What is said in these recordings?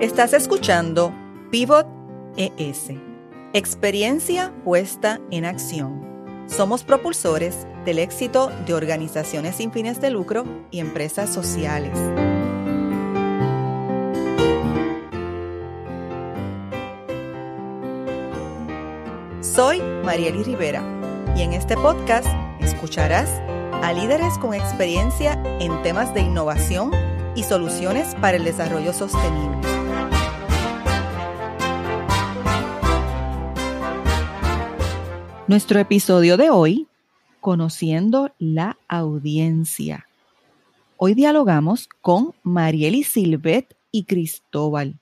Estás escuchando Pivot ES, experiencia puesta en acción. Somos propulsores del éxito de organizaciones sin fines de lucro y empresas sociales. Soy Marieli Rivera y en este podcast escucharás a líderes con experiencia en temas de innovación y soluciones para el desarrollo sostenible. Nuestro episodio de hoy, Conociendo la audiencia. Hoy dialogamos con Marieli Silvet y Cristóbal,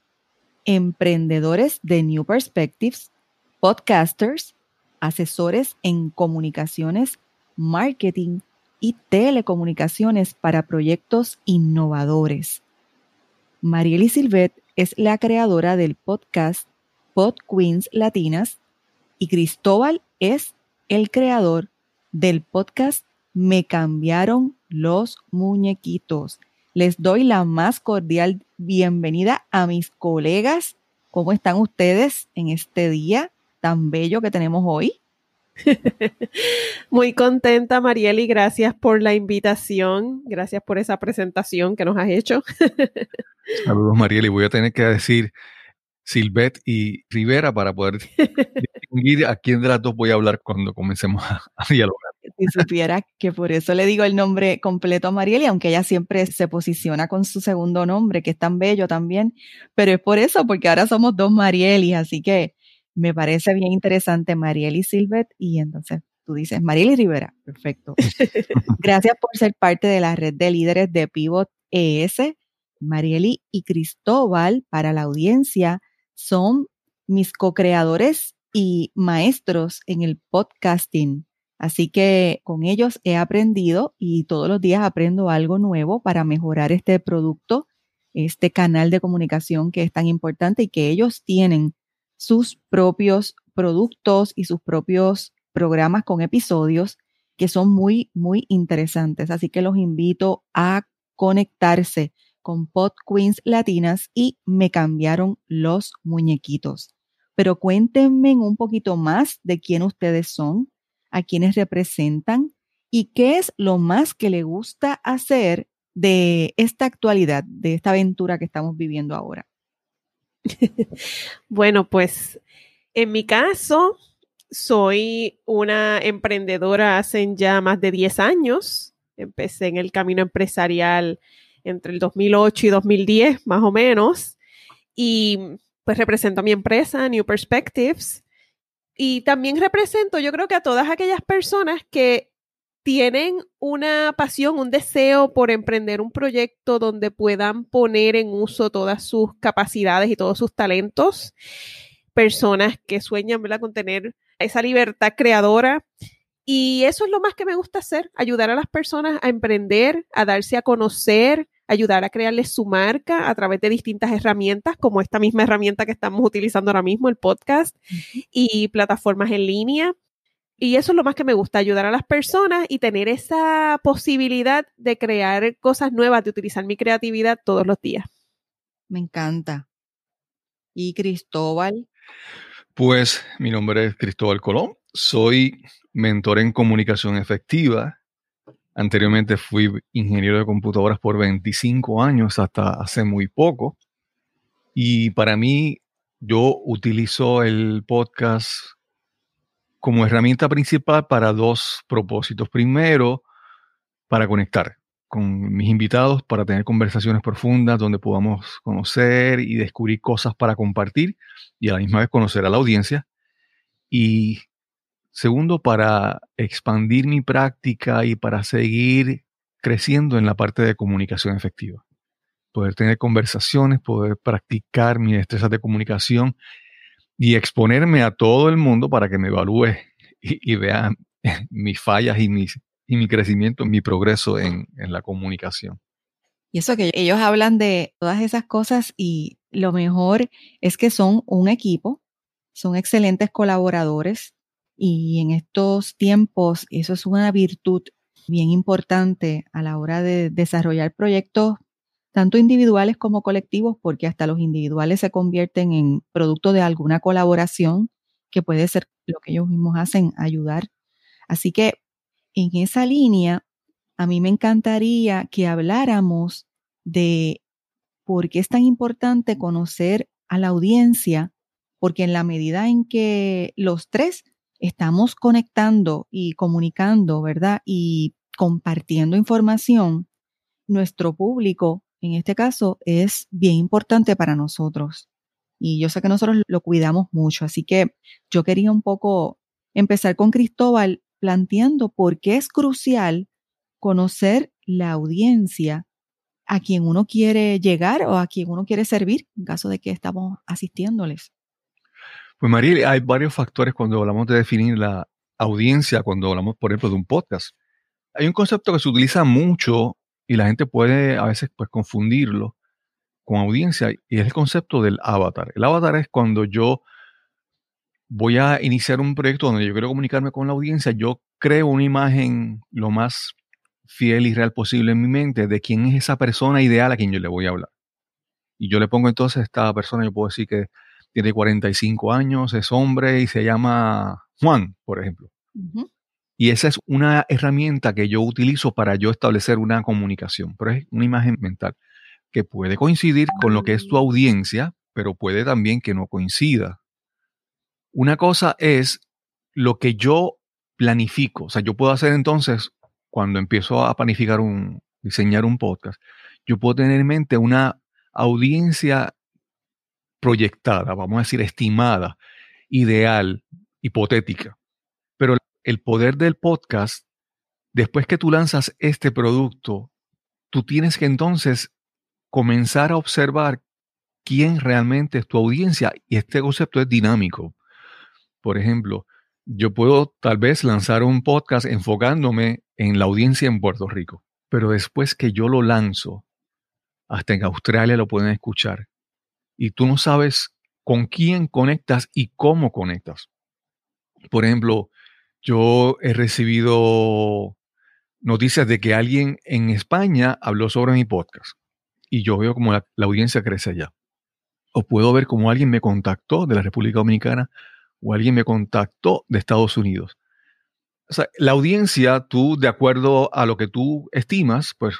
emprendedores de New Perspectives podcasters, asesores en comunicaciones, marketing y telecomunicaciones para proyectos innovadores. Marieli Silvet es la creadora del podcast Pod Queens Latinas y Cristóbal es el creador del podcast Me cambiaron los muñequitos. Les doy la más cordial bienvenida a mis colegas. ¿Cómo están ustedes en este día? tan bello que tenemos hoy. Muy contenta, Marieli. Gracias por la invitación. Gracias por esa presentación que nos has hecho. Saludos, Marieli. Voy a tener que decir Silvet y Rivera para poder distinguir a quién de las dos voy a hablar cuando comencemos a, dialogar. Si supiera que por eso le digo el nombre completo a Marieli, aunque ella siempre se posiciona con su segundo nombre, que es tan bello también, pero es por eso, porque ahora somos dos Marieli, así que me parece bien interesante Marieli Silvet y entonces tú dices Marieli Rivera. Perfecto. Gracias por ser parte de la red de líderes de Pivot ES. Marieli y Cristóbal, para la audiencia, son mis co-creadores y maestros en el podcasting. Así que con ellos he aprendido y todos los días aprendo algo nuevo para mejorar este producto, este canal de comunicación que es tan importante y que ellos tienen sus propios productos y sus propios programas con episodios que son muy, muy interesantes. Así que los invito a conectarse con Pod Queens Latinas y me cambiaron los muñequitos. Pero cuéntenme un poquito más de quién ustedes son, a quiénes representan y qué es lo más que le gusta hacer de esta actualidad, de esta aventura que estamos viviendo ahora. bueno, pues en mi caso, soy una emprendedora hace ya más de 10 años. Empecé en el camino empresarial entre el 2008 y 2010, más o menos. Y pues represento a mi empresa, New Perspectives. Y también represento, yo creo que a todas aquellas personas que tienen una pasión, un deseo por emprender un proyecto donde puedan poner en uso todas sus capacidades y todos sus talentos. Personas que sueñan con tener esa libertad creadora. Y eso es lo más que me gusta hacer, ayudar a las personas a emprender, a darse a conocer, ayudar a crearles su marca a través de distintas herramientas, como esta misma herramienta que estamos utilizando ahora mismo, el podcast, y plataformas en línea. Y eso es lo más que me gusta, ayudar a las personas y tener esa posibilidad de crear cosas nuevas, de utilizar mi creatividad todos los días. Me encanta. ¿Y Cristóbal? Pues mi nombre es Cristóbal Colón, soy mentor en comunicación efectiva. Anteriormente fui ingeniero de computadoras por 25 años hasta hace muy poco. Y para mí, yo utilizo el podcast como herramienta principal para dos propósitos. Primero, para conectar con mis invitados, para tener conversaciones profundas donde podamos conocer y descubrir cosas para compartir y a la misma vez conocer a la audiencia. Y segundo, para expandir mi práctica y para seguir creciendo en la parte de comunicación efectiva. Poder tener conversaciones, poder practicar mi destreza de comunicación y exponerme a todo el mundo para que me evalúe y, vea mis fallas y, mis, y mi crecimiento, mi progreso en, en la comunicación. Y eso que ellos hablan de todas esas cosas y lo mejor es que son un equipo, son excelentes colaboradores y en estos tiempos eso es una virtud bien importante a la hora de desarrollar proyectos tanto individuales como colectivos, porque hasta los individuales se convierten en producto de alguna colaboración que puede ser lo que ellos mismos hacen, ayudar. Así que en esa línea, a mí me encantaría que habláramos de por qué es tan importante conocer a la audiencia, porque en la medida en que los tres estamos conectando y comunicando, ¿verdad? Y compartiendo información, nuestro público, en este caso, es bien importante para nosotros. Y yo sé que nosotros lo cuidamos mucho, así que yo quería un poco empezar con Cristóbal planteando por qué es crucial conocer la audiencia a quien uno quiere llegar o a quien uno quiere servir en caso de que estamos asistiéndoles. Pues María, hay varios factores cuando hablamos de definir la audiencia, cuando hablamos, por ejemplo, de un podcast. Hay un concepto que se utiliza mucho y la gente puede a veces pues, confundirlo con audiencia y es el concepto del avatar. El avatar es cuando yo voy a iniciar un proyecto donde yo quiero comunicarme con la audiencia, yo creo una imagen lo más fiel y real posible en mi mente de quién es esa persona ideal a quien yo le voy a hablar. Y yo le pongo entonces a esta persona, yo puedo decir que tiene 45 años, es hombre y se llama Juan, por ejemplo. Y esa es una herramienta que yo utilizo para yo establecer una comunicación, pero es una imagen mental que puede coincidir con lo que es tu audiencia, pero puede también que no coincida. Una cosa es lo que yo planifico, o sea, yo puedo hacer entonces, cuando empiezo a planificar un, diseñar un podcast, yo puedo tener en mente una audiencia proyectada, vamos a decir, estimada, ideal, hipotética. Pero el poder del podcast, después que tú lanzas este producto, tú tienes que entonces comenzar a observar quién realmente es tu audiencia. Y este concepto es dinámico. Por ejemplo, yo puedo tal vez lanzar un podcast enfocándome en la audiencia en Puerto Rico, pero después que yo lo lanzo, hasta en Australia lo pueden escuchar, y tú no sabes con quién conectas y cómo conectas. Por ejemplo, yo he recibido noticias de que alguien en España habló sobre mi podcast y yo veo como la, audiencia crece allá. O puedo ver como alguien me contactó de la República Dominicana o alguien me contactó de Estados Unidos. O sea, la audiencia, tú, de acuerdo a lo que tú estimas, pues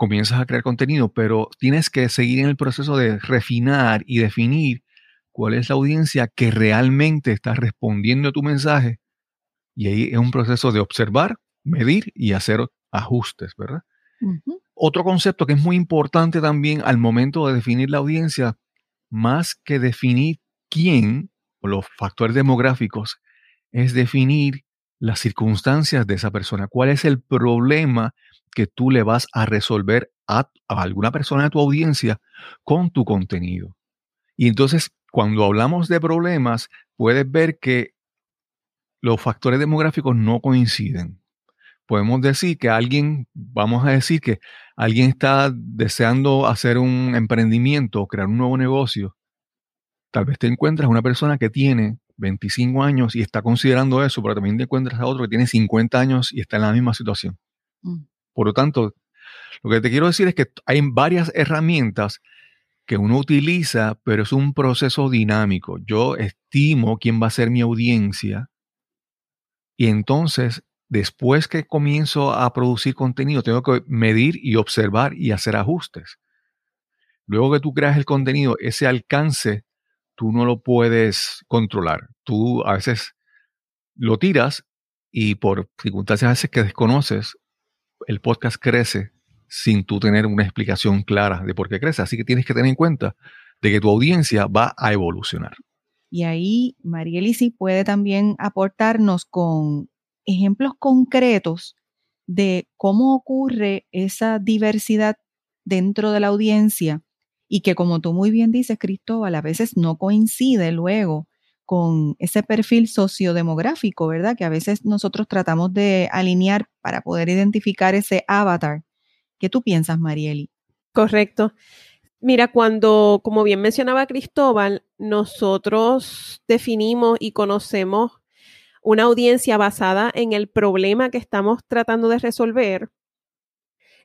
comienzas a crear contenido, pero tienes que seguir en el proceso de refinar y definir cuál es la audiencia que realmente está respondiendo a tu mensaje. Y ahí es un proceso de observar, medir y hacer ajustes, ¿verdad? Otro concepto que es muy importante también al momento de definir la audiencia, más que definir quién o los factores demográficos, es definir las circunstancias de esa persona, cuál es el problema que tú le vas a resolver a, alguna persona de tu audiencia con tu contenido. Y entonces, cuando hablamos de problemas, puedes ver que los factores demográficos no coinciden. Podemos decir que alguien, vamos a decir que alguien está deseando hacer un emprendimiento, crear un nuevo negocio. Tal vez te encuentras una persona que tiene 25 años y está considerando eso, pero también te encuentras a otro que tiene 50 años y está en la misma situación. Mm. Por lo tanto, lo que te quiero decir es que hay varias herramientas que uno utiliza, pero es un proceso dinámico. Yo estimo quién va a ser mi audiencia y entonces, después que comienzo a producir contenido, tengo que medir y observar y hacer ajustes. Luego que tú creas el contenido, ese alcance, tú no lo puedes controlar. Tú a veces lo tiras y por circunstancias a veces que desconoces, el podcast crece sin tú tener una explicación clara de por qué crece. Así que tienes que tener en cuenta de que tu audiencia va a evolucionar. Y ahí Marielisi puede también aportarnos con ejemplos concretos de cómo ocurre esa diversidad dentro de la audiencia y que como tú muy bien dices, Cristóbal, a veces no coincide luego con ese perfil sociodemográfico, ¿verdad? Que a veces nosotros tratamos de alinear para poder identificar ese avatar. ¿Qué tú piensas, Marieli? Correcto. Mira, cuando, como bien mencionaba Cristóbal, nosotros definimos y conocemos una audiencia basada en el problema que estamos tratando de resolver,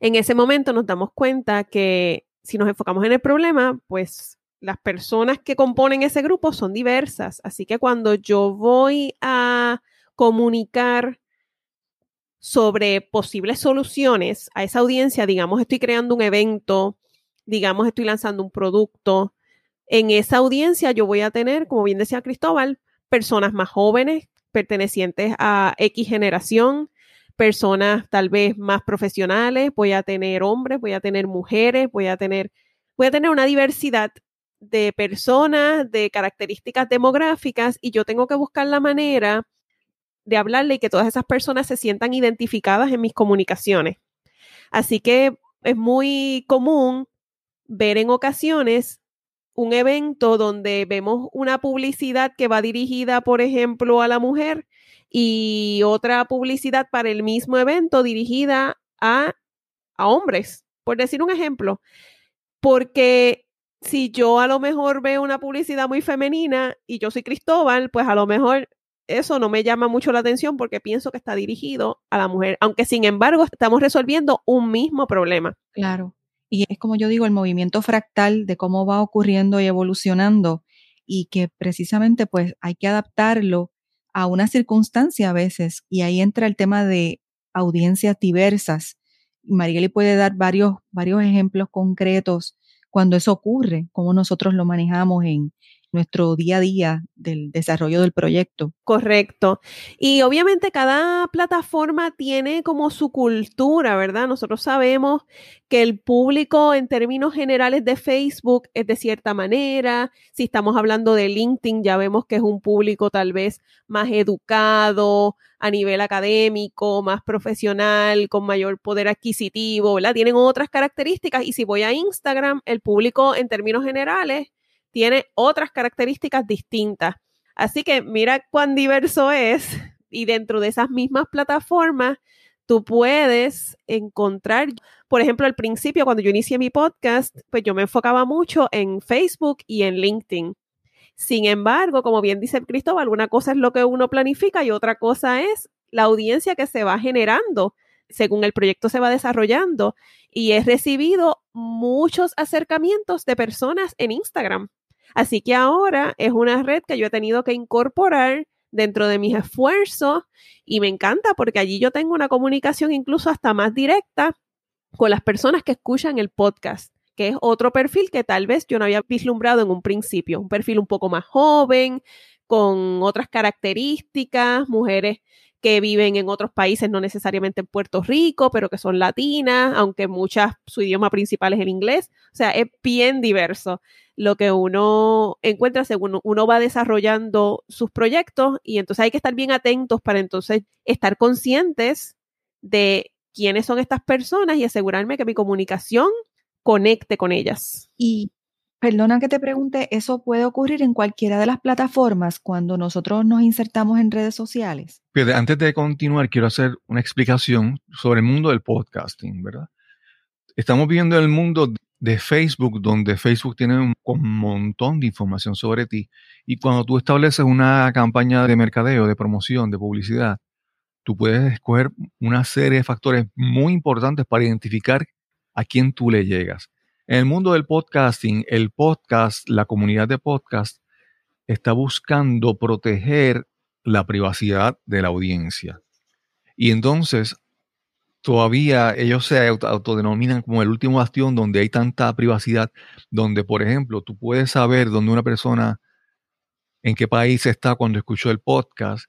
en ese momento nos damos cuenta que si nos enfocamos en el problema, pues las personas que componen ese grupo son diversas. Así que cuando yo voy a comunicar sobre posibles soluciones a esa audiencia, digamos, estoy creando un evento, digamos, estoy lanzando un producto, en esa audiencia yo voy a tener, como bien decía Cristóbal, personas más jóvenes, pertenecientes a X generación, personas tal vez más profesionales, voy a tener hombres, voy a tener mujeres, voy a tener, voy a tener una diversidad de personas, de características demográficas y yo tengo que buscar la manera de hablarle y que todas esas personas se sientan identificadas en mis comunicaciones. Así que es muy común ver en ocasiones un evento donde vemos una publicidad que va dirigida, por ejemplo, a la mujer y otra publicidad para el mismo evento dirigida a, a hombres, por decir un ejemplo. Porque si yo a lo mejor veo una publicidad muy femenina y yo soy Cristóbal, pues a lo mejor eso no me llama mucho la atención porque pienso que está dirigido a la mujer, aunque sin embargo estamos resolviendo un mismo problema. Claro. Y es como yo digo, el movimiento fractal de cómo va ocurriendo y evolucionando y que precisamente pues hay que adaptarlo a una circunstancia a veces. Y ahí entra el tema de audiencias diversas. Marieli puede dar varios, varios ejemplos concretos cuando eso ocurre, cómo nosotros lo manejamos en, nuestro día a día del desarrollo del proyecto. Correcto. Y obviamente cada plataforma tiene como su cultura, ¿verdad? Nosotros sabemos que el público en términos generales de Facebook es de cierta manera. Si estamos hablando de LinkedIn, ya vemos que es un público tal vez más educado a nivel académico, más profesional, con mayor poder adquisitivo, ¿verdad? Tienen otras características. Y si voy a Instagram, el público en términos generales tiene otras características distintas. Así que mira cuán diverso es y dentro de esas mismas plataformas tú puedes encontrar, por ejemplo, al principio cuando yo inicié mi podcast, pues yo me enfocaba mucho en Facebook y en LinkedIn. Sin embargo, como bien dice Cristóbal, una cosa es lo que uno planifica y otra cosa es la audiencia que se va generando según el proyecto se va desarrollando. Y he recibido muchos acercamientos de personas en Instagram Así que ahora es una red que yo he tenido que incorporar dentro de mis esfuerzos y me encanta porque allí yo tengo una comunicación incluso hasta más directa con las personas que escuchan el podcast, que es otro perfil que tal vez yo no había vislumbrado en un principio, un perfil un poco más joven, con otras características, mujeres que viven en otros países, no necesariamente en Puerto Rico, pero que son latinas, aunque muchas, su idioma principal es el inglés. O sea, es bien diverso lo que uno encuentra según uno va desarrollando sus proyectos y entonces hay que estar bien atentos para entonces estar conscientes de quiénes son estas personas y asegurarme que mi comunicación conecte con ellas. Y Perdona que te pregunte, ¿eso puede ocurrir en cualquiera de las plataformas cuando nosotros nos insertamos en redes sociales? antes de continuar, quiero hacer una explicación sobre el mundo del podcasting, ¿verdad? Estamos viviendo el mundo de Facebook, donde Facebook tiene un, montón de información sobre ti. Y cuando tú estableces una campaña de mercadeo, de promoción, de publicidad, tú puedes escoger una serie de factores muy importantes para identificar a quién tú le llegas. En el mundo del podcasting, el podcast, la comunidad de podcast, está buscando proteger la privacidad de la audiencia. Y entonces, todavía ellos se autodenominan como el último bastión donde hay tanta privacidad, donde, por ejemplo, tú puedes saber dónde una persona, en qué país está cuando escuchó el podcast,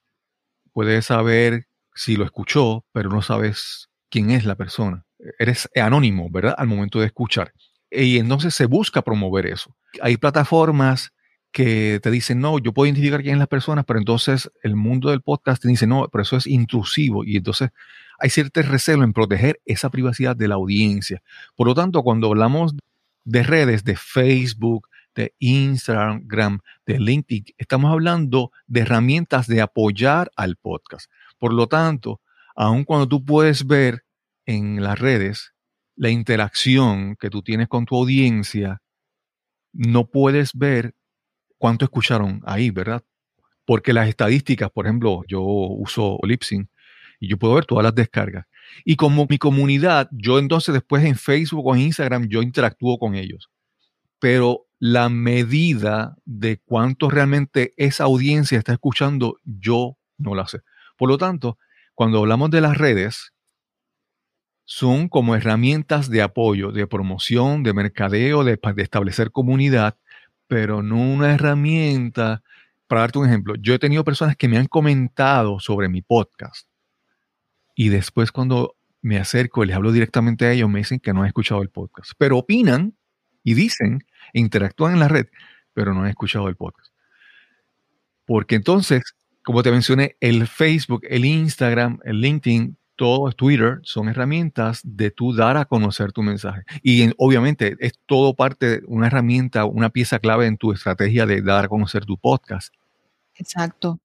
puedes saber si lo escuchó, pero no sabes quién es la persona. Eres anónimo, ¿verdad? Al momento de escuchar. Y entonces se busca promover eso. Hay plataformas que te dicen, no, yo puedo identificar quién es la persona, pero entonces el mundo del podcast te dice, no, pero eso es intrusivo. Y entonces hay cierto recelo en proteger esa privacidad de la audiencia. Por lo tanto, cuando hablamos de redes, de Facebook, de Instagram, de LinkedIn, estamos hablando de herramientas de apoyar al podcast. Por lo tanto, aun cuando tú puedes ver en las redes la interacción que tú tienes con tu audiencia, no puedes ver cuánto escucharon ahí, ¿verdad? Porque las estadísticas, por ejemplo, yo uso Lipsyn y yo puedo ver todas las descargas. Y como mi comunidad, yo entonces después en Facebook o en Instagram, yo interactúo con ellos. Pero la medida de cuánto realmente esa audiencia está escuchando, yo no la sé. Por lo tanto, cuando hablamos de las redes, son como herramientas de apoyo, de promoción, de mercadeo, de, de establecer comunidad, pero no una herramienta. Para darte un ejemplo, yo he tenido personas que me han comentado sobre mi podcast y después cuando me acerco y les hablo directamente a ellos, me dicen que no han escuchado el podcast, pero opinan y dicen, interactúan en la red, pero no han escuchado el podcast. Porque entonces, como te mencioné, el Facebook, el Instagram, el LinkedIn, todo Twitter son herramientas de tú dar a conocer tu mensaje. Y obviamente es todo parte una herramienta, una pieza clave en tu estrategia de dar a conocer tu podcast. Exacto.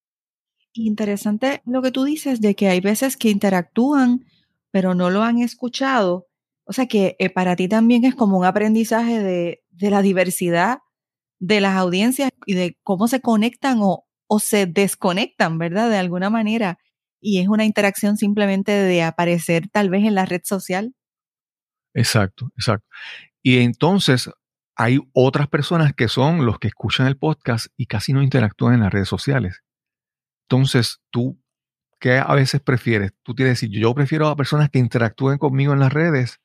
Interesante lo que tú dices de que hay veces que interactúan, pero no lo han escuchado. O sea que eh, para ti también es como un aprendizaje de, de, la diversidad de las audiencias y de cómo se conectan o, o se desconectan, ¿verdad? De alguna manera y es una interacción simplemente de aparecer tal vez en la red social. Exacto, exacto. Y entonces hay otras personas que son los que escuchan el podcast y casi no interactúan en las redes sociales. Entonces, tú, ¿qué a veces prefieres? Tú tienes que decir, yo prefiero a personas que interactúen conmigo en las redes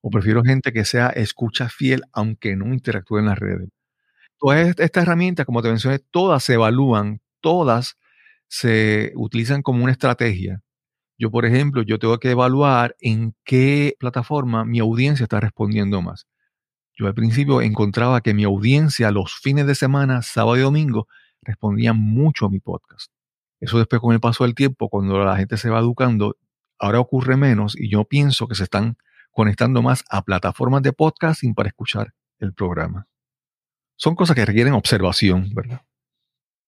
o prefiero gente que sea escucha fiel aunque no interactúe en las redes. Todas estas herramientas, como te mencioné, todas se evalúan, todas se utilizan como una estrategia. Yo, por ejemplo, yo tengo que evaluar en qué plataforma mi audiencia está respondiendo más. Yo al principio encontraba que mi audiencia los fines de semana, sábado y domingo, respondía mucho a mi podcast. Eso después con el paso del tiempo, cuando la gente se va educando, ahora ocurre menos y yo pienso que se están conectando más a plataformas de podcasting para escuchar el programa. Son cosas que requieren observación, ¿verdad?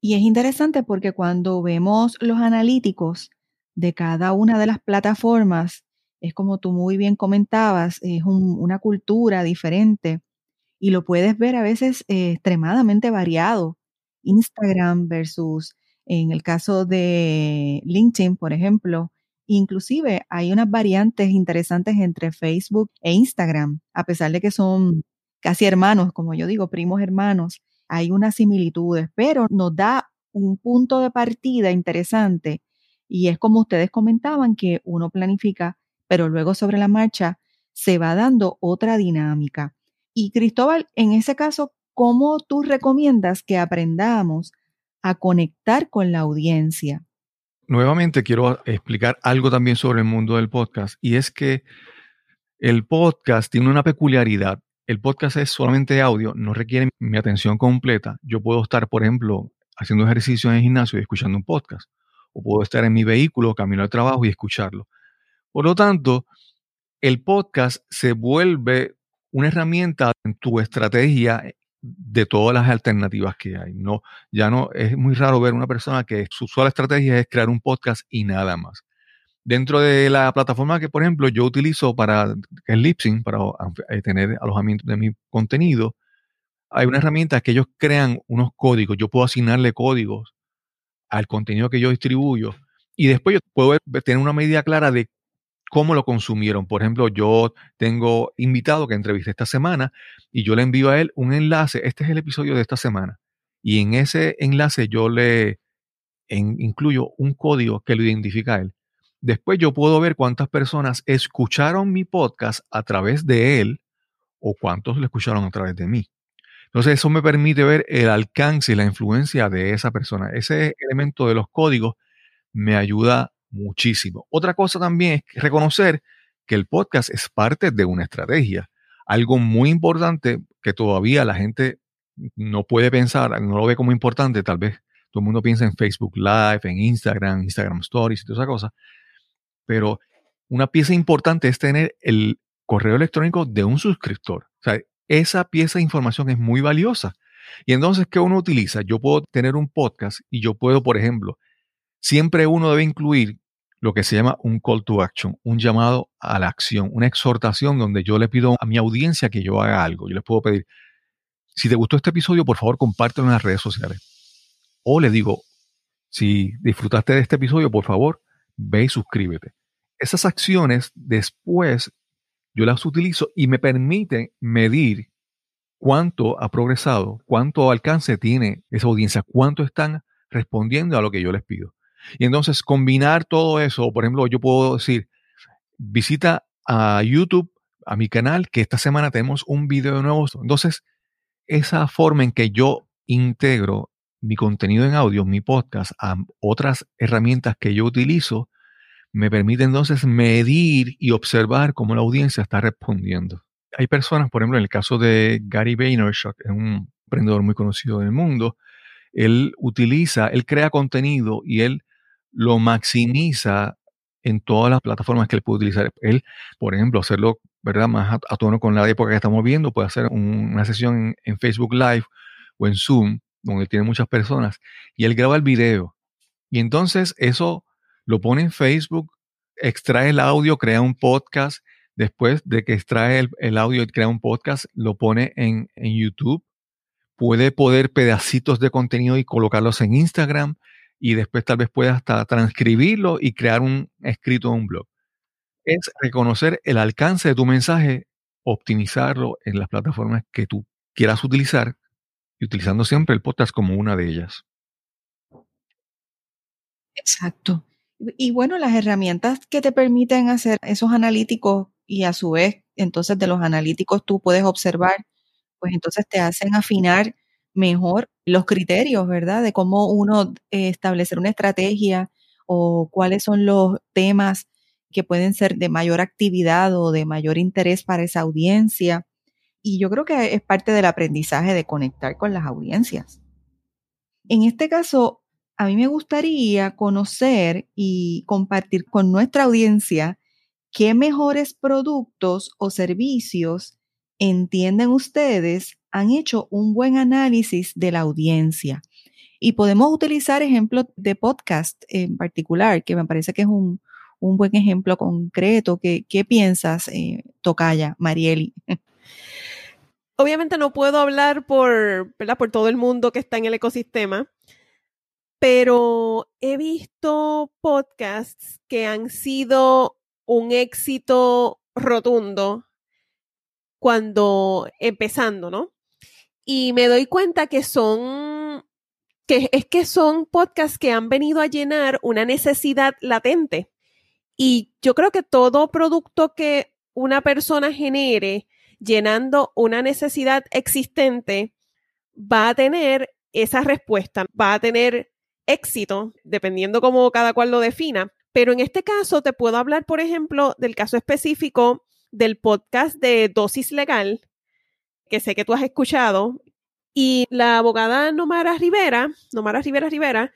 Y es interesante porque cuando vemos los analíticos de cada una de las plataformas, es como tú muy bien comentabas, es una cultura diferente y lo puedes ver a veces eh, extremadamente variado. Instagram versus, en el caso de LinkedIn, por ejemplo, inclusive hay unas variantes interesantes entre Facebook e Instagram, a pesar de que son casi hermanos, como yo digo, primos hermanos hay unas similitudes, pero nos da un punto de partida interesante y es como ustedes comentaban que uno planifica, pero luego sobre la marcha se va dando otra dinámica. Y Cristóbal, en ese caso, ¿cómo tú recomiendas que aprendamos a conectar con la audiencia? Nuevamente quiero explicar algo también sobre el mundo del podcast y es que el podcast tiene una peculiaridad el podcast es solamente audio, no requiere mi atención completa. Yo puedo estar, por ejemplo, haciendo ejercicio en el gimnasio y escuchando un podcast. O puedo estar en mi vehículo, camino al trabajo y escucharlo. Por lo tanto, el podcast se vuelve una herramienta en tu estrategia de todas las alternativas que hay. No, ya no es muy raro ver una persona que su sola estrategia es crear un podcast y nada más. Dentro de la plataforma que, por ejemplo, yo utilizo para el Lipsync, para eh, tener alojamiento de mi contenido, hay una herramienta que ellos crean unos códigos. Yo puedo asignarle códigos al contenido que yo distribuyo y después yo puedo tener una medida clara de cómo lo consumieron. Por ejemplo, yo tengo invitado que entrevisté esta semana y yo le envío a él un enlace. Este es el episodio de esta semana. Y en ese enlace yo le incluyo un código que lo identifica a él. Después yo puedo ver cuántas personas escucharon mi podcast a través de él o cuántos lo escucharon a través de mí. Entonces eso me permite ver el alcance y la influencia de esa persona. Ese elemento de los códigos me ayuda muchísimo. Otra cosa también es reconocer que el podcast es parte de una estrategia. Algo muy importante que todavía la gente no puede pensar, no lo ve como importante, tal vez todo el mundo piensa en Facebook Live, en Instagram, Instagram Stories y todas esas cosas, pero una pieza importante es tener el correo electrónico de un suscriptor. O sea, esa pieza de información es muy valiosa. Y entonces, ¿qué uno utiliza? Yo puedo tener un podcast y yo puedo, por ejemplo, siempre uno debe incluir lo que se llama un call to action, un llamado a la acción, una exhortación donde yo le pido a mi audiencia que yo haga algo. Yo les puedo pedir, si te gustó este episodio, por favor, compártelo en las redes sociales. O le digo, si disfrutaste de este episodio, por favor, ve y suscríbete. esas acciones después yo las utilizo y me permiten medir cuánto ha progresado, cuánto alcance tiene esa audiencia, cuánto están respondiendo a lo que yo les pido. Y entonces combinar todo eso, por ejemplo, yo puedo decir, visita a YouTube, a mi canal, que esta semana tenemos un video nuevo. Entonces, esa forma en que yo integro mi contenido en audio, mi podcast, a otras herramientas que yo utilizo, me permite entonces medir y observar cómo la audiencia está respondiendo. Hay personas, por ejemplo, en el caso de Gary Vaynerchuk, es un emprendedor muy conocido en el mundo, él utiliza, él crea contenido y él lo maximiza en todas las plataformas que él puede utilizar. Él, por ejemplo, hacerlo ¿verdad? más a, tono con la época que estamos viendo, puede hacer una sesión en, Facebook Live o en Zoom, donde tiene muchas personas, y él graba el video. Y entonces eso lo pone en Facebook, extrae el audio, crea un podcast. Después de que extrae el, audio y crea un podcast, lo pone en, YouTube. Puede poder pedacitos de contenido y colocarlos en Instagram y después tal vez pueda hasta transcribirlo y crear un escrito en un blog. Es reconocer el alcance de tu mensaje, optimizarlo en las plataformas que tú quieras utilizar y utilizando siempre el podcast como una de ellas. Exacto. Y bueno, las herramientas que te permiten hacer esos analíticos y a su vez, entonces de los analíticos tú puedes observar, pues entonces te hacen afinar mejor los criterios, ¿verdad? De cómo uno eh, establecer una estrategia o cuáles son los temas que pueden ser de mayor actividad o de mayor interés para esa audiencia. Y yo creo que es parte del aprendizaje de conectar con las audiencias. En este caso, a mí me gustaría conocer y compartir con nuestra audiencia qué mejores productos o servicios entienden ustedes han hecho un buen análisis de la audiencia. Y podemos utilizar ejemplos de podcast en particular, que me parece que es un, buen ejemplo concreto. ¿Qué, qué piensas, eh, Tocaya, Marieli? Obviamente no puedo hablar por, por todo el mundo que está en el ecosistema, pero he visto podcasts que han sido un éxito rotundo cuando empezando, ¿no? y me doy cuenta que son, que es que son podcasts que han venido a llenar una necesidad latente. Y yo creo que todo producto que una persona genere llenando una necesidad existente va a tener esa respuesta, va a tener éxito, dependiendo cómo cada cual lo defina. Pero en este caso te puedo hablar, por ejemplo, del caso específico del podcast de Dosis Legal, que sé que tú has escuchado, y la abogada Nomara Rivera, Nomara Rivera Rivera,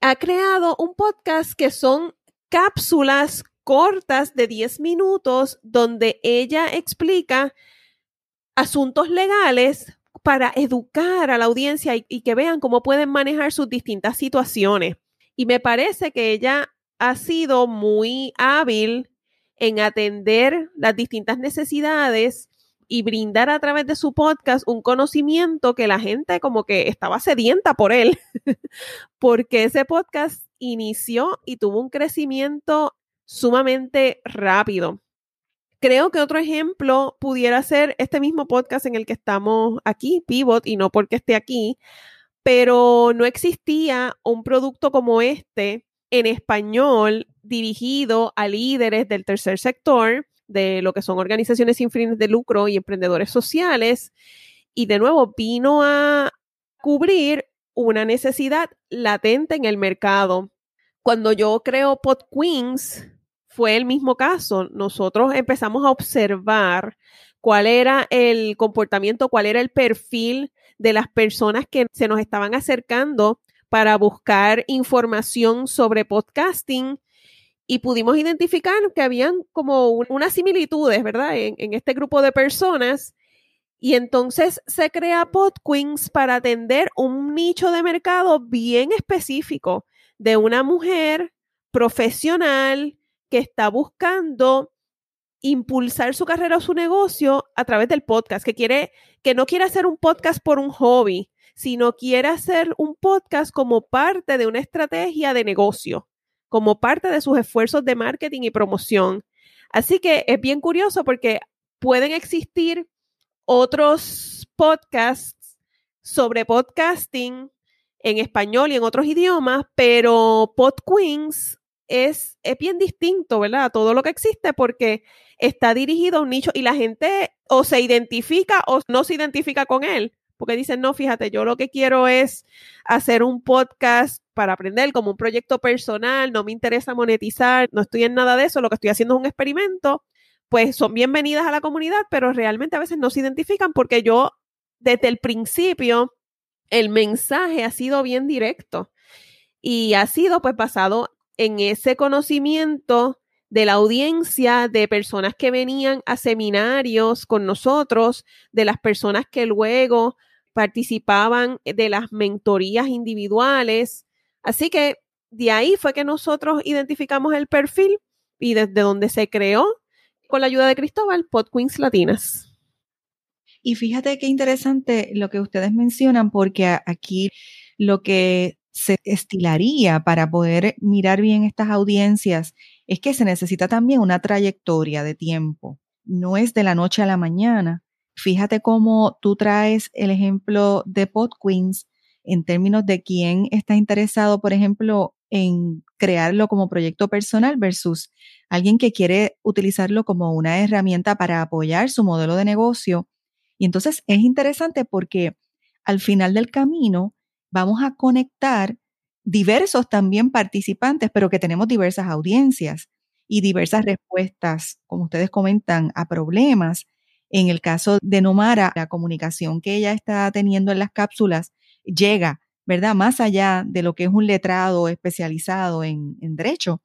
ha creado un podcast que son cápsulas cortas de 10 minutos donde ella explica asuntos legales para educar a la audiencia y, y, que vean cómo pueden manejar sus distintas situaciones. Y me parece que ella ha sido muy hábil en atender las distintas necesidades y brindar a través de su podcast un conocimiento que la gente como que estaba sedienta por él, porque ese podcast inició y tuvo un crecimiento sumamente rápido. Creo que otro ejemplo pudiera ser este mismo podcast en el que estamos aquí, Pivot, y no porque esté aquí, pero no existía un producto como este en español dirigido a líderes del tercer sector de lo que son organizaciones sin fines de lucro y emprendedores sociales. Y de nuevo, vino a cubrir una necesidad latente en el mercado. Cuando yo creo Pod Queens, fue el mismo caso. Nosotros empezamos a observar cuál era el comportamiento, cuál era el perfil de las personas que se nos estaban acercando para buscar información sobre podcasting y pudimos identificar que habían como unas similitudes, ¿verdad? En, este grupo de personas. Y entonces se crea Podqueens para atender un nicho de mercado bien específico de una mujer profesional que está buscando impulsar su carrera o su negocio a través del podcast, que quiere, que no quiere hacer un podcast por un hobby, sino quiere hacer un podcast como parte de una estrategia de negocio como parte de sus esfuerzos de marketing y promoción. Así que es bien curioso porque pueden existir otros podcasts sobre podcasting en español y en otros idiomas, pero Pod Queens es, es bien distinto, ¿verdad? A todo lo que existe porque está dirigido a un nicho y la gente o se identifica o no se identifica con él porque dicen, no, fíjate, yo lo que quiero es hacer un podcast para aprender como un proyecto personal, no me interesa monetizar, no estoy en nada de eso, lo que estoy haciendo es un experimento, pues son bienvenidas a la comunidad, pero realmente a veces no se identifican porque yo desde el principio el mensaje ha sido bien directo y ha sido pues basado en ese conocimiento de la audiencia, de personas que venían a seminarios con nosotros, de las personas que luego participaban de las mentorías individuales. Así que de ahí fue que nosotros identificamos el perfil y desde donde se creó, con la ayuda de Cristóbal, Pod Queens Latinas. Y fíjate qué interesante lo que ustedes mencionan, porque aquí lo que se estilaría para poder mirar bien estas audiencias es que se necesita también una trayectoria de tiempo. No es de la noche a la mañana, Fíjate cómo tú traes el ejemplo de Pod Queens en términos de quién está interesado, por ejemplo, en crearlo como proyecto personal versus alguien que quiere utilizarlo como una herramienta para apoyar su modelo de negocio. Y entonces es interesante porque al final del camino vamos a conectar diversos también participantes, pero que tenemos diversas audiencias y diversas respuestas, como ustedes comentan, a problemas en el caso de Nomara, la comunicación que ella está teniendo en las cápsulas llega, ¿verdad? Más allá de lo que es un letrado especializado en, derecho.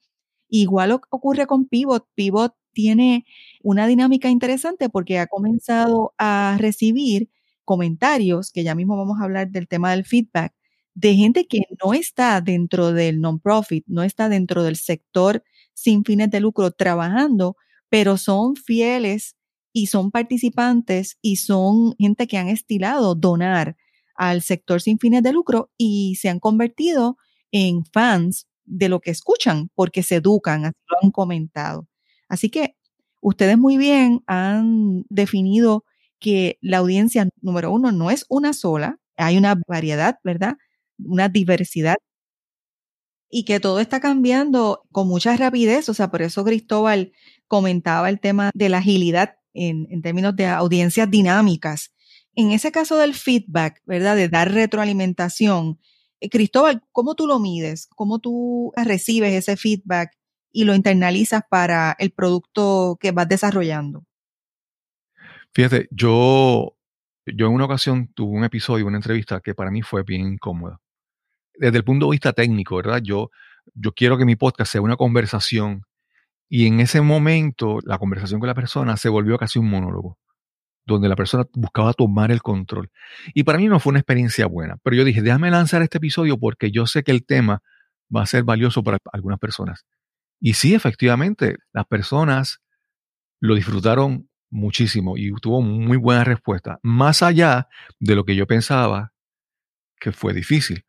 Igual ocurre con Pivot. Pivot tiene una dinámica interesante porque ha comenzado a recibir comentarios, que ya mismo vamos a hablar del tema del feedback, de gente que no está dentro del non-profit, no está dentro del sector sin fines de lucro trabajando, pero son fieles y son participantes y son gente que han estilado donar al sector sin fines de lucro y se han convertido en fans de lo que escuchan porque se educan, así lo han comentado. Así que ustedes muy bien han definido que la audiencia número uno no es una sola, hay una variedad, ¿verdad? Una diversidad y que todo está cambiando con mucha rapidez. O sea, por eso Cristóbal comentaba el tema de la agilidad en, términos de audiencias dinámicas. En ese caso del feedback, ¿verdad? De dar retroalimentación, eh, Cristóbal, ¿cómo tú lo mides? ¿Cómo tú recibes ese feedback y lo internalizas para el producto que vas desarrollando? Fíjate, yo, yo en una ocasión tuve un episodio, una entrevista que para mí fue bien incómoda. Desde el punto de vista técnico, ¿verdad? Yo, yo quiero que mi podcast sea una conversación y en ese momento, la conversación con la persona se volvió casi un monólogo, donde la persona buscaba tomar el control. Y para mí no fue una experiencia buena, pero yo dije, déjame lanzar este episodio porque yo sé que el tema va a ser valioso para algunas personas. Y sí, efectivamente, las personas lo disfrutaron muchísimo y tuvo muy buena respuesta, más allá de lo que yo pensaba que fue difícil.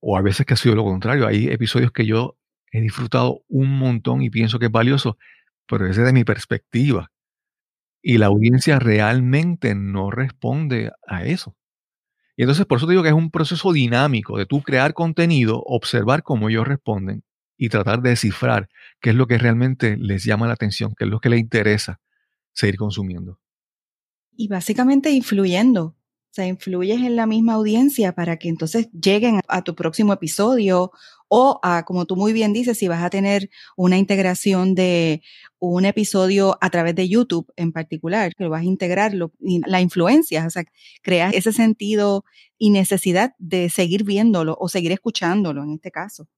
O a veces que ha sido lo contrario. Hay episodios que yo he disfrutado un montón y pienso que es valioso, pero ese de mi perspectiva. Y la audiencia realmente no responde a eso. Y entonces por eso te digo que es un proceso dinámico de tú crear contenido, observar cómo ellos responden y tratar de descifrar qué es lo que realmente les llama la atención, qué es lo que les interesa seguir consumiendo. Y básicamente influyendo, sea, influyes en la misma audiencia para que entonces lleguen a tu próximo episodio o a, como tú muy bien dices, si vas a tener una integración de un episodio a través de YouTube en particular, que lo vas a integrar, la influencia, o sea, creas ese sentido y necesidad de seguir viéndolo o seguir escuchándolo en este caso.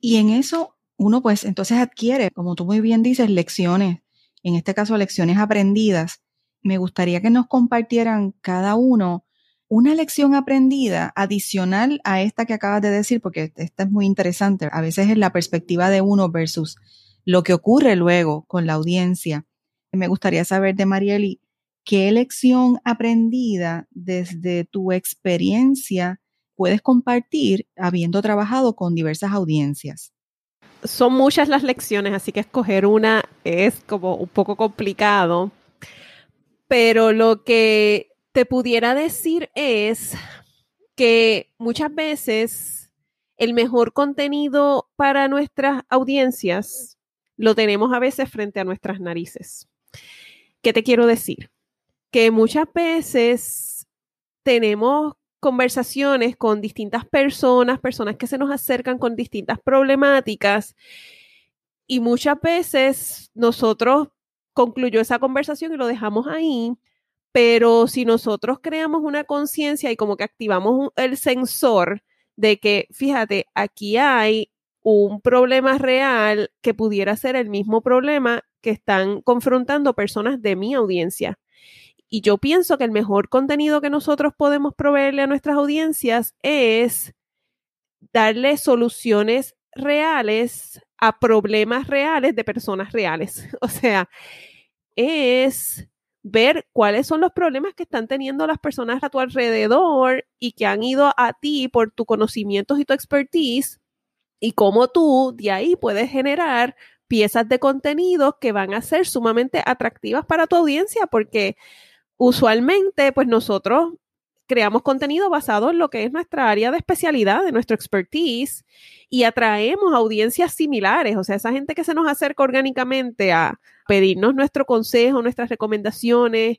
Y en eso uno pues entonces adquiere, como tú muy bien dices, lecciones, en este caso lecciones aprendidas me gustaría que nos compartieran cada uno una lección aprendida adicional a esta que acabas de decir, porque esta es muy interesante. A veces es la perspectiva de uno versus lo que ocurre luego con la audiencia. Me gustaría saber de Marieli, ¿qué lección aprendida desde tu experiencia puedes compartir habiendo trabajado con diversas audiencias? Son muchas las lecciones, así que escoger una es como un poco complicado, pero lo que te pudiera decir es que muchas veces el mejor contenido para nuestras audiencias lo tenemos a veces frente a nuestras narices. ¿Qué te quiero decir? Que muchas veces tenemos conversaciones con distintas personas, personas que se nos acercan con distintas problemáticas y muchas veces nosotros concluyó esa conversación y lo dejamos ahí, pero si nosotros creamos una conciencia y como que activamos el sensor de que, fíjate, aquí hay un problema real que pudiera ser el mismo problema que están confrontando personas de mi audiencia. Y yo pienso que el mejor contenido que nosotros podemos proveerle a nuestras audiencias es darle soluciones reales a problemas reales de personas reales. O sea, es ver cuáles son los problemas que están teniendo las personas a tu alrededor y que han ido a ti por tu conocimientos y tu expertise y cómo tú de ahí puedes generar piezas de contenido que van a ser sumamente atractivas para tu audiencia porque usualmente pues nosotros creamos contenido basado en lo que es nuestra área de especialidad, de nuestro expertise, y atraemos audiencias similares, o sea, esa gente que se nos acerca orgánicamente a pedirnos nuestro consejo, nuestras recomendaciones,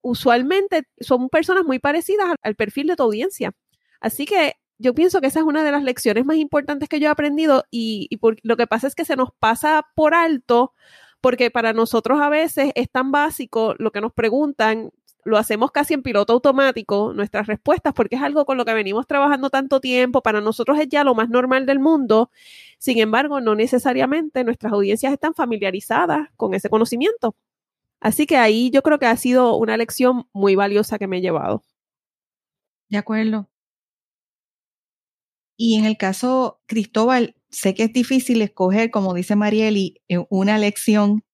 usualmente son personas muy parecidas al perfil de tu audiencia. Así que yo pienso que esa es una de las lecciones más importantes que yo he aprendido y, lo que pasa es que se nos pasa por alto porque para nosotros a veces es tan básico lo que nos preguntan lo hacemos casi en piloto automático, nuestras respuestas, porque es algo con lo que venimos trabajando tanto tiempo, para nosotros es ya lo más normal del mundo. Sin embargo, no necesariamente nuestras audiencias están familiarizadas con ese conocimiento. Así que ahí yo creo que ha sido una lección muy valiosa que me he llevado. De acuerdo. Y en el caso, Cristóbal, sé que es difícil escoger, como dice Marieli, eh, una lección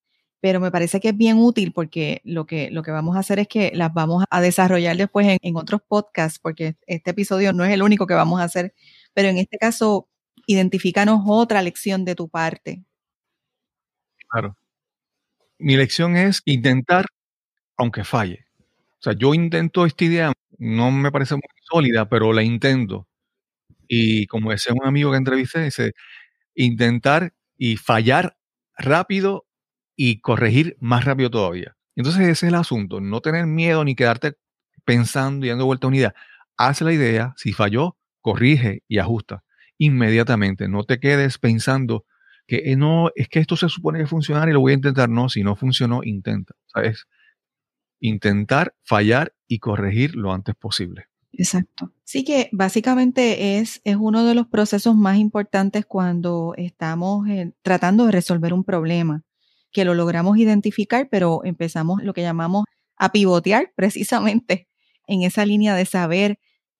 pero me parece que es bien útil porque lo que, lo que vamos a hacer es que las vamos a desarrollar después en, otros podcasts, porque este episodio no es el único que vamos a hacer, pero en este caso, identifícanos otra lección de tu parte. Claro. Mi lección es intentar, aunque falle. O sea, yo intento esta idea, no me parece muy sólida, pero la intento. Y como decía un amigo que entrevisté, dice, intentar y fallar rápido y corregir más rápido todavía. Entonces ese es el asunto, no tener miedo ni quedarte pensando y dando vuelta a una idea. Haz la idea, si falló, corrige y ajusta inmediatamente. No te quedes pensando que eh, no, es que esto se supone que funcionar y lo voy a intentar. No, si no funcionó, intenta. ¿Sabes? Intentar, fallar y corregir lo antes posible. Exacto. Sí que básicamente es, es uno de los procesos más importantes cuando estamos eh, tratando de resolver un problema que lo logramos identificar, pero empezamos lo que llamamos a pivotear precisamente en esa línea de saber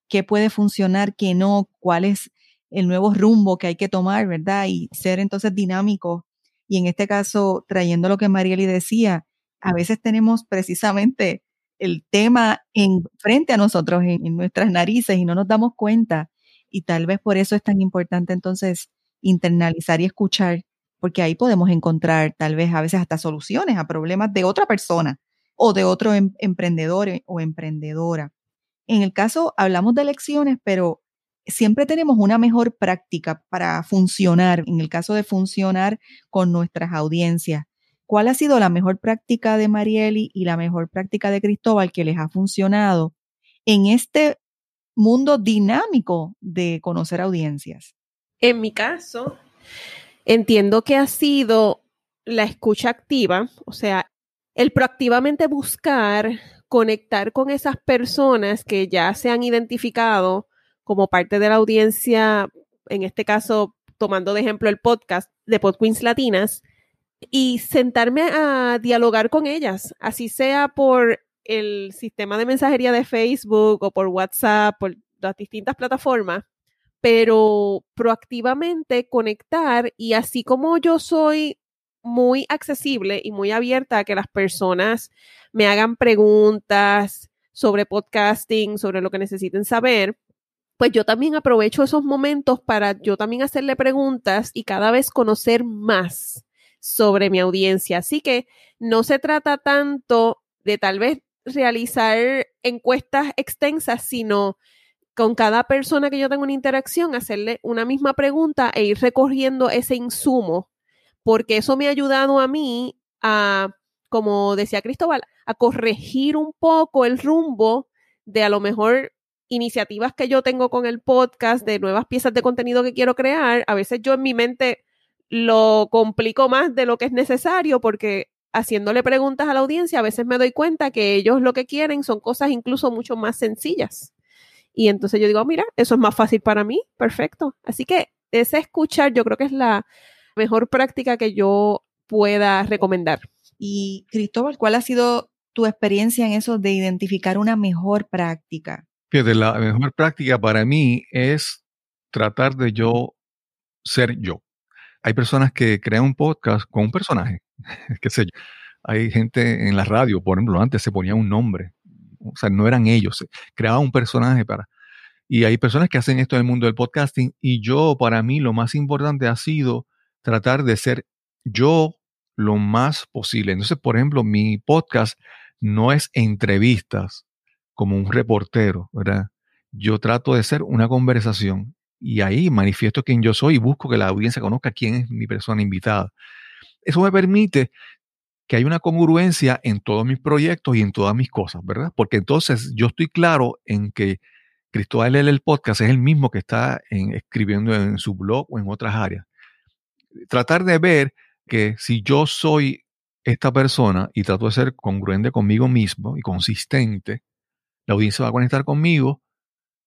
qué puede funcionar, qué no, cuál es el nuevo rumbo que hay que tomar, ¿verdad? Y ser entonces dinámico. Y en este caso, trayendo lo que Marieli decía, a veces tenemos precisamente el tema en frente a nosotros, en, en nuestras narices, y no nos damos cuenta. Y tal vez por eso es tan importante entonces internalizar y escuchar porque ahí podemos encontrar tal vez a veces hasta soluciones a problemas de otra persona o de otro em, emprendedor eh, o emprendedora. En el caso, hablamos de lecciones, pero siempre tenemos una mejor práctica para funcionar, en el caso de funcionar con nuestras audiencias. ¿Cuál ha sido la mejor práctica de Marieli y la mejor práctica de Cristóbal que les ha funcionado en este mundo dinámico de conocer audiencias? En mi caso, Entiendo que ha sido la escucha activa, o sea, el proactivamente buscar conectar con esas personas que ya se han identificado como parte de la audiencia, en este caso, tomando de ejemplo el podcast de Podqueens Latinas, y sentarme a dialogar con ellas, así sea por el sistema de mensajería de Facebook o por WhatsApp, por las distintas plataformas, pero proactivamente conectar y así como yo soy muy accesible y muy abierta a que las personas me hagan preguntas sobre podcasting, sobre lo que necesiten saber, pues yo también aprovecho esos momentos para yo también hacerle preguntas y cada vez conocer más sobre mi audiencia. Así que no se trata tanto de tal vez realizar encuestas extensas, sino con cada persona que yo tengo una interacción, hacerle una misma pregunta e ir recorriendo ese insumo, porque eso me ha ayudado a mí a, como decía Cristóbal, a corregir un poco el rumbo de a lo mejor iniciativas que yo tengo con el podcast, de nuevas piezas de contenido que quiero crear. A veces yo en mi mente lo complico más de lo que es necesario porque haciéndole preguntas a la audiencia a veces me doy cuenta que ellos lo que quieren son cosas incluso mucho más sencillas. Y entonces yo digo, mira, eso es más fácil para mí, perfecto. Así que ese escuchar yo creo que es la mejor práctica que yo pueda recomendar. Y Cristóbal, ¿cuál ha sido tu experiencia en eso de identificar una mejor práctica? Fíjate, la mejor práctica para mí es tratar de yo ser yo. Hay personas que crean un podcast con un personaje, qué sé yo. Hay gente en la radio, por ejemplo, antes se ponía un nombre, o sea, no eran ellos, creaban un personaje para... Y hay personas que hacen esto en el mundo del podcasting y yo, para mí, lo más importante ha sido tratar de ser yo lo más posible. Entonces, por ejemplo, mi podcast no es entrevistas como un reportero, ¿verdad? Yo trato de ser una conversación y ahí manifiesto quién yo soy y busco que la audiencia conozca quién es mi persona invitada. Eso me permite que haya una congruencia en todos mis proyectos y en todas mis cosas, ¿verdad? Porque entonces yo estoy claro en que Cristóbal L. el podcast es el mismo que está escribiendo en su blog o en otras áreas. Tratar de ver que si yo soy esta persona y trato de ser congruente conmigo mismo y consistente, la audiencia va a conectar conmigo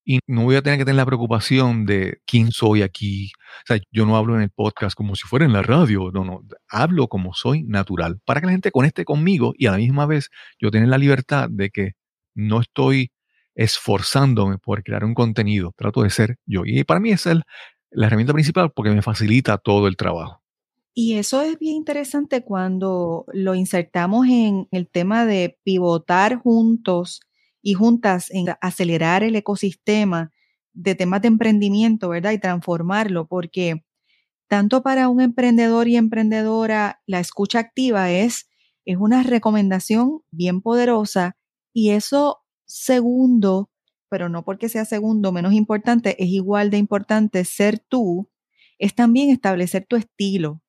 y no voy a tener que tener la preocupación de quién soy aquí. O sea, yo no hablo en el podcast como si fuera en la radio, no, no, hablo como soy natural, para que la gente conecte conmigo y a la misma vez yo tener la libertad de que no estoy esforzándome por crear un contenido, trato de ser yo. Y para mí es la herramienta principal porque me facilita todo el trabajo. Y eso es bien interesante cuando lo insertamos en el tema de pivotar juntos y juntas en acelerar el ecosistema de temas de emprendimiento, ¿verdad? Y transformarlo, porque tanto para un emprendedor y emprendedora, la escucha activa es, es una recomendación bien poderosa y eso segundo, pero no porque sea segundo menos importante, es igual de importante ser tú, es también establecer tu estilo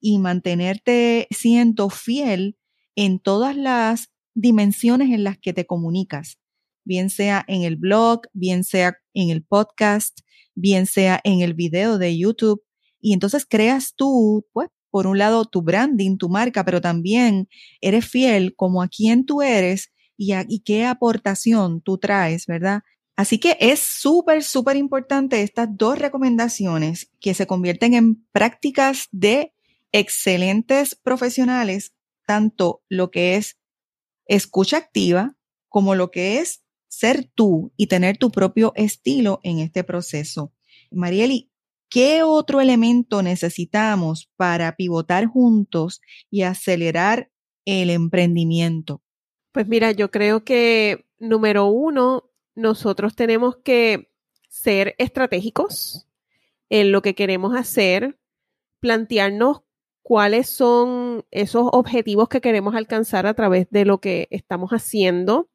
y mantenerte siendo fiel en todas las dimensiones en las que te comunicas bien sea en el blog, bien sea en el podcast, bien sea en el video de YouTube. Y entonces creas tú, pues, por un lado, tu branding, tu marca, pero también eres fiel como a quién tú eres y, a, y qué aportación tú traes, ¿verdad? Así que es súper, súper importante estas dos recomendaciones que se convierten en prácticas de excelentes profesionales, tanto lo que es escucha activa como lo que es ser tú y tener tu propio estilo en este proceso. Marieli, ¿qué otro elemento necesitamos para pivotar juntos y acelerar el emprendimiento? Pues mira, yo creo que número uno, nosotros tenemos que ser estratégicos en lo que queremos hacer, plantearnos cuáles son esos objetivos que queremos alcanzar a través de lo que estamos haciendo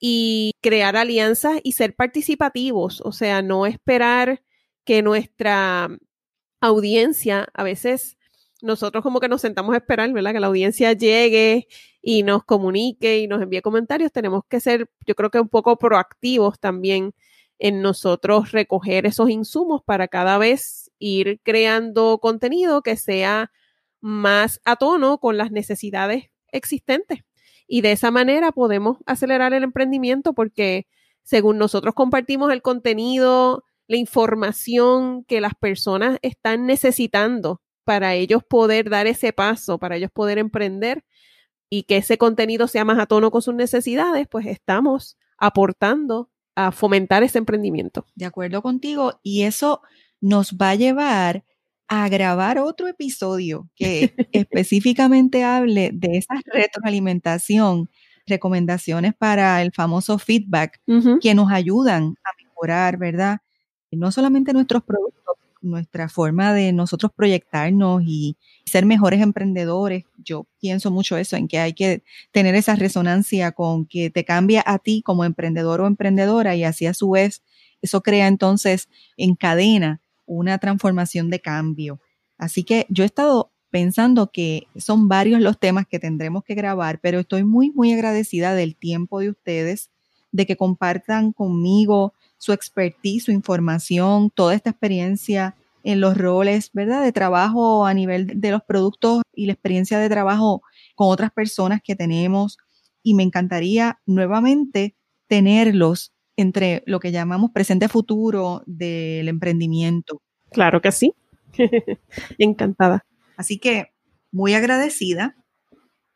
y crear alianzas y ser participativos, o sea, no esperar que nuestra audiencia, a veces nosotros como que nos sentamos a esperar, ¿verdad? Que la audiencia llegue y nos comunique y nos envíe comentarios, tenemos que ser, yo creo que un poco proactivos también en nosotros recoger esos insumos para cada vez ir creando contenido que sea más a tono con las necesidades existentes. Y de esa manera podemos acelerar el emprendimiento porque según nosotros compartimos el contenido, la información que las personas están necesitando para ellos poder dar ese paso, para ellos poder emprender y que ese contenido sea más a tono con sus necesidades, pues estamos aportando a fomentar ese emprendimiento. De acuerdo contigo, y eso nos va a llevar a grabar otro episodio que específicamente hable de esa retroalimentación, recomendaciones para el famoso feedback que nos ayudan a mejorar, ¿verdad? no solamente nuestros productos, nuestra forma de nosotros proyectarnos y ser mejores emprendedores. Yo pienso mucho eso, en que hay que tener esa resonancia con que te cambia a ti como emprendedor o emprendedora y así a su vez eso crea entonces en cadena una transformación de cambio. Así que yo he estado pensando que son varios los temas que tendremos que grabar, pero estoy muy, muy agradecida del tiempo de ustedes, de que compartan conmigo su expertise, su información, toda esta experiencia en los roles, ¿verdad? De trabajo a nivel de los productos y la experiencia de trabajo con otras personas que tenemos. Y me encantaría nuevamente tenerlos entre lo que llamamos presente futuro del emprendimiento. Claro que sí. Encantada. Así que muy agradecida.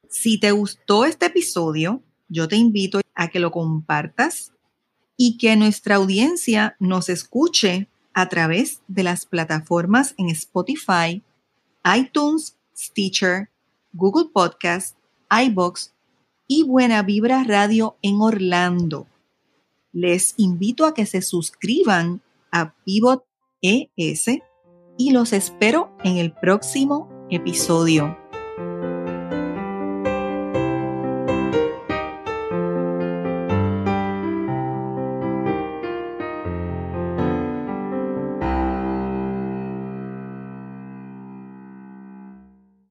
Si te gustó este episodio, yo te invito a que lo compartas y que nuestra audiencia nos escuche a través de las plataformas en Spotify, iTunes, Stitcher, Google Podcast, iBox y Buena Vibra Radio en Orlando. Les invito a que se suscriban a Pivot ES y los espero en el próximo episodio.